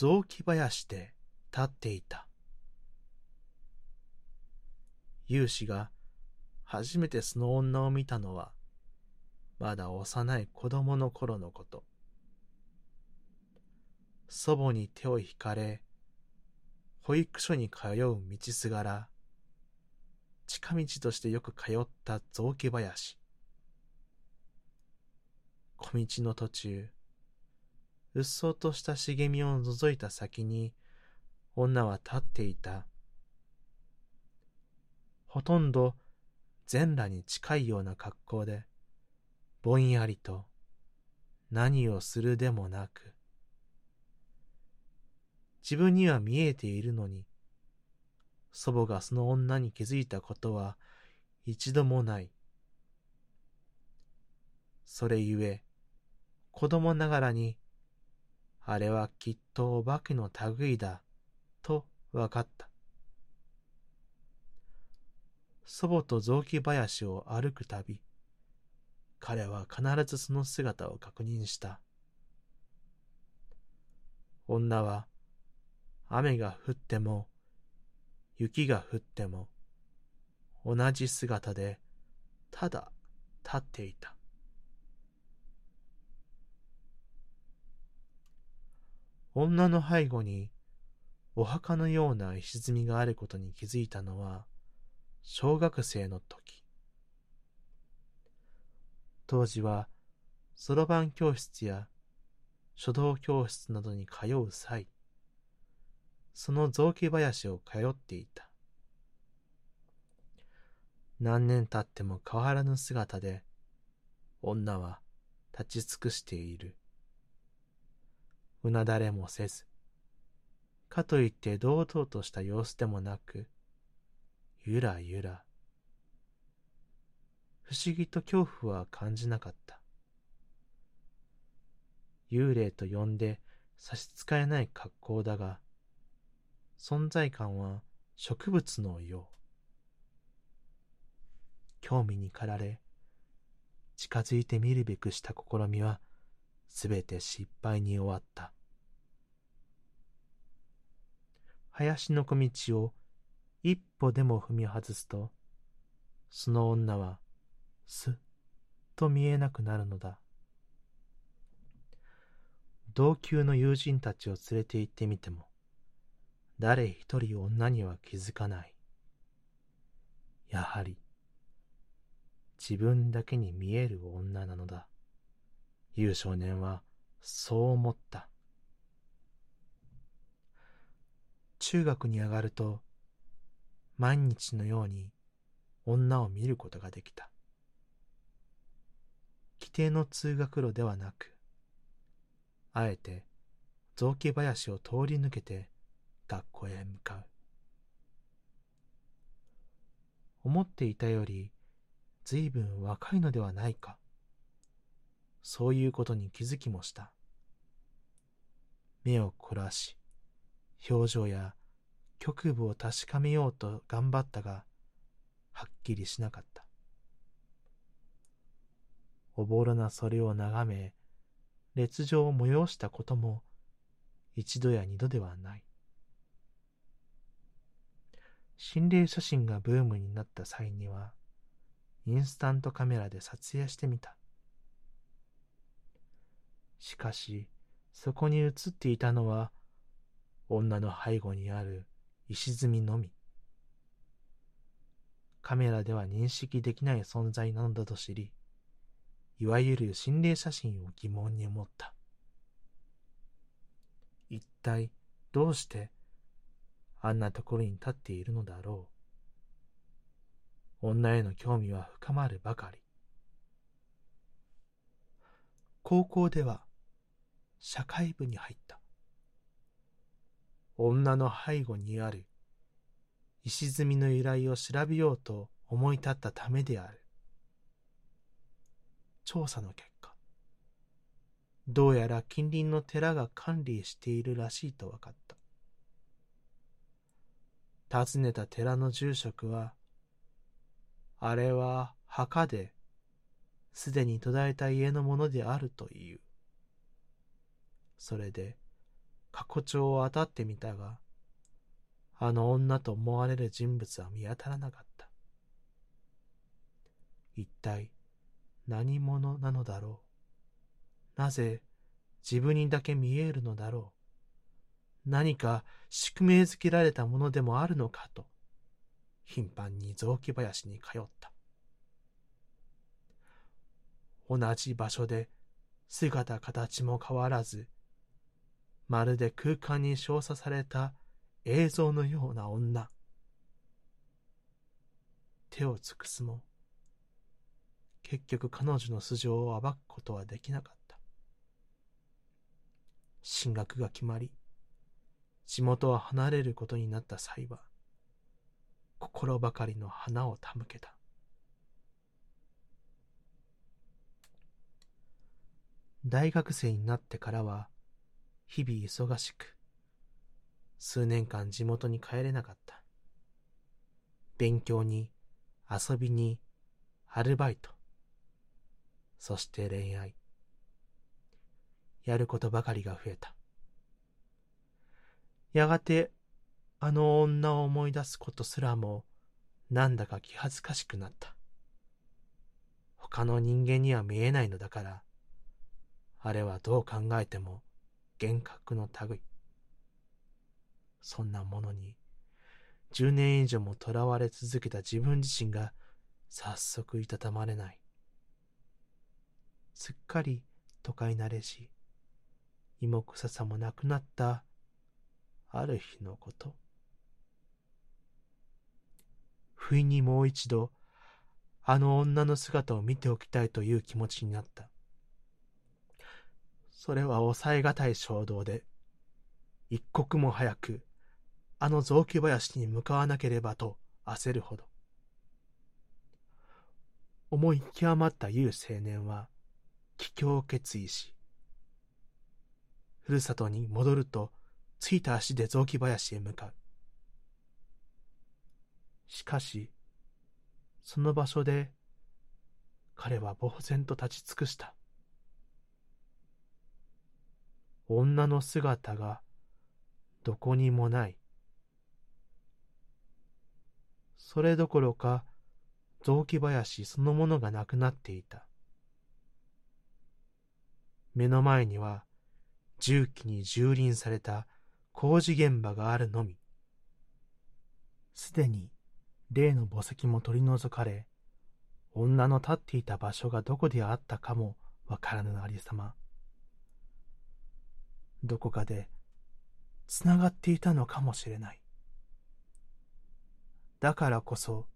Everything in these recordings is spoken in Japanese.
雑木林で立っていた。勇士が初めてその女を見たのは、まだ幼い子供の頃のこと。祖母に手を引かれ、保育所に通う道すがら、近道としてよく通った雑木林。小道の途中、うっそうとした茂みを覗いた先に、女は立っていた。ほとんど全裸に近いような格好で、ぼんやりと何をするでもなく、自分には見えているのに、祖母がその女に気づいたことは一度もない。それゆえ、子供ながらに、あれはきっとお化けの類だ、と分かった。祖母と雑木林を歩くたび、彼は必ずその姿を確認した。女は雨が降っても、雪が降っても、同じ姿で、ただ立っていた。女の背後に、お墓のような石積みがあることに気づいたのは、小学生の時。当時は、そろばん教室や書道教室などに通う際、その雑木林を通っていた。何年経っても変わらぬ姿で、女は立ち尽くしている。うなだれもせず、かといって堂々とした様子でもなく、ゆらゆら。不思議と恐怖は感じなかった。幽霊と呼んで差し支えない格好だが、存在感は植物のよう。興味に駆られ、近づいてみるべくした試みは、すべて失敗に終わった。林の小道を一歩でも踏み外すと、その女は、すっと見えなくなるのだ。同級の友人たちを連れて行ってみても、誰一人女には気づかない。やはり、自分だけに見える女なのだ。いう少年はそう思った。中学に上がると、毎日のように女を見ることができた。規定の通学路ではなく、あえて雑木林を通り抜けて学校へ向かう。思っていたより随分若いのではないか。そういうことに気づきもした。目を凝らし、表情や局部を確かめようと頑張ったが、はっきりしなかった。おぼろなそれを眺め、劣情を催したことも一度や二度ではない。心霊写真がブームになった際には、インスタントカメラで撮影してみた。しかし、そこに写っていたのは、女の背後にある石積みのみ。カメラでは認識できない存在なのだと知り、いわゆる心霊写真を疑問に思った。一体どうしてあんなところに立っているのだろう。女への興味は深まるばかり。高校では社会部に入った。女の背後にある石積みの由来を調べようと思い立ったためである。調査の結果、どうやら近隣の寺が管理しているらしいと分かった。訪ねた寺の住職は、あれは墓で、すでに途絶えた家のものであるという。それで、誇張を当たってみたが、あの女と思われる人物は見当たらなかった。一体何者なのだろう。なぜ自分にだけ見えるのだろう。何か宿命づけられたものでもあるのかと、頻繁に雑木林に通った。同じ場所で姿形も変わらず、まるで空間に照射された映像のような女。手を尽くすも、結局彼女の素性を暴くことはできなかった。進学が決まり、地元を離れることになった際は、心ばかりの花を手向けた。大学生になってからは、日々忙しく、数年間地元に帰れなかった。勉強に、遊びに、アルバイト、そして恋愛。やることばかりが増えた。やがて、あの女を思い出すことすらも、なんだか気恥ずかしくなった。他の人間には見えないのだから、あれはどう考えても幻覚の類。そんなものに、十年以上も囚われ続けた自分自身が早速いたたまれない。すっかり都会慣れし、芋臭さもなくなったある日のこと。不意にもう一度、あの女の姿を見ておきたいという気持ちになった。それは抑えがたい衝動で、一刻も早く、あの雑木林に向かわなければと焦るほど。思い極まった優青年は、帰郷を決意し、ふるさとに戻ると、ついた足で雑木林へ向かう。しかし、その場所で、彼は呆然と立ち尽くした。女の姿がどこにもない。それどころか雑木林そのものがなくなっていた。目の前には重機に蹂躙された工事現場があるのみ。すでに例の墓石も取り除かれ、女の立っていた場所がどこであったかもわからぬありさま。どこかでつながっていたのかもしれない。だからこそ、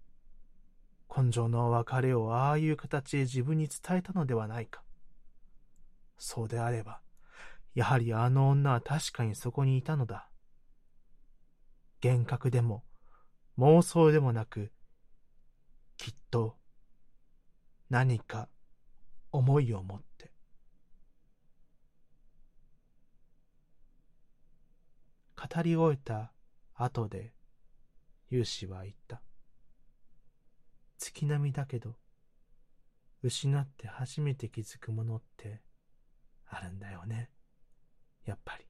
根性の別れをああいう形で自分に伝えたのではないか。そうであれば、やはりあの女は確かにそこにいたのだ。幻覚でも妄想でもなく、きっと何か思いを持って。語り終えた後で、勇士は言った。月並みだけど、失って初めて気づくものってあるんだよね。やっぱり。